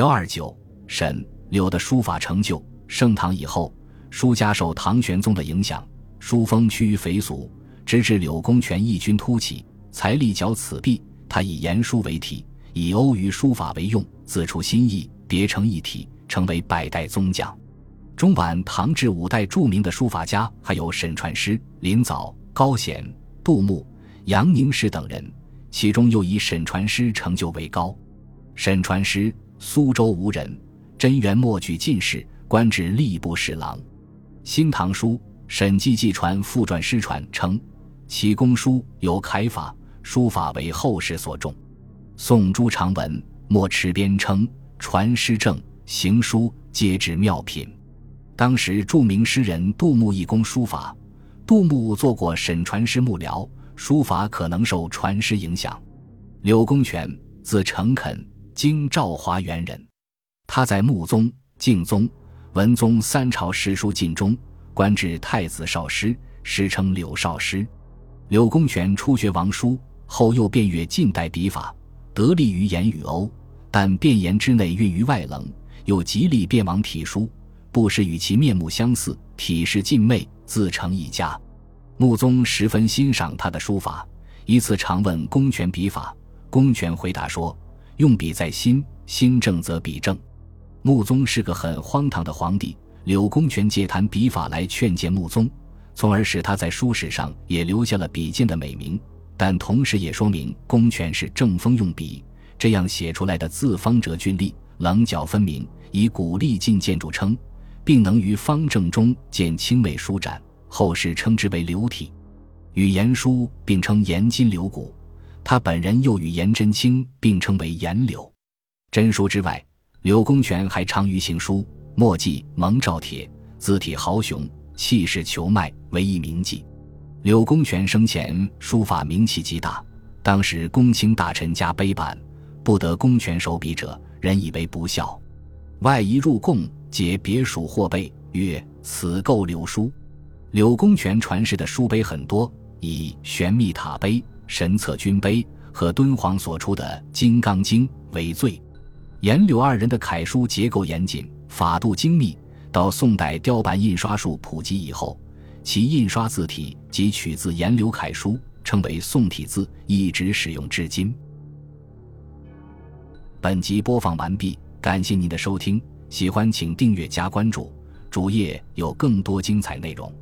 刘二九沈柳的书法成就，盛唐以后，书家受唐玄宗的影响，书风趋于肥俗，直至柳公权异军突起，才立脚此弊。他以言书为体，以欧虞书法为用，自出新意，别成一体，成为百代宗匠。中晚唐至五代著名的书法家还有沈传师、林藻、高显、杜牧、杨凝式等人，其中又以沈传师成就为高。沈传师，苏州吴人，贞元末举进士，官至吏部侍郎。《新唐书》沈记纪传附传师传称，其公书有楷法，书法为后世所重。宋朱常文墨池边称，传师正行书皆至妙品。当时著名诗人杜牧一工书法，杜牧做过沈传师幕僚，书法可能受传师影响。柳公权，字诚恳，京兆华原人。他在穆宗、敬宗、文宗三朝诗书尽中，官至太子少师，时称柳少师。柳公权初学王书，后又遍阅近代笔法，得力于颜与欧，但变颜之内蕴于外冷，又极力变王体书。不时与其面目相似，体势尽媚，自成一家。穆宗十分欣赏他的书法，一次常问公权笔法，公权回答说：“用笔在心，心正则笔正。”穆宗是个很荒唐的皇帝。柳公权借谈笔法来劝谏穆宗，从而使他在书史上也留下了笔剑的美名。但同时也说明公权是正风用笔，这样写出来的字方折峻丽，棱角分明，以古丽劲见著称。并能于方正中见清美舒展，后世称之为流体。与颜书并称颜金柳骨，他本人又与颜真卿并称为颜柳。真书之外，柳公权还长于行书，墨迹蒙照帖，字体豪雄，气势遒迈，为一名迹。柳公权生前书法名气极大，当时公卿大臣家碑版不得公权手笔者，人以为不孝，外移入贡。皆别属或碑，曰：“此构柳书。”柳公权传世的书碑很多，以玄秘塔碑、神策军碑和敦煌所出的《金刚经》为最。颜柳二人的楷书结构严谨，法度精密。到宋代雕版印刷术普及以后，其印刷字体即取自颜柳楷书，称为宋体字，一直使用至今。本集播放完毕，感谢您的收听。喜欢请订阅加关注，主页有更多精彩内容。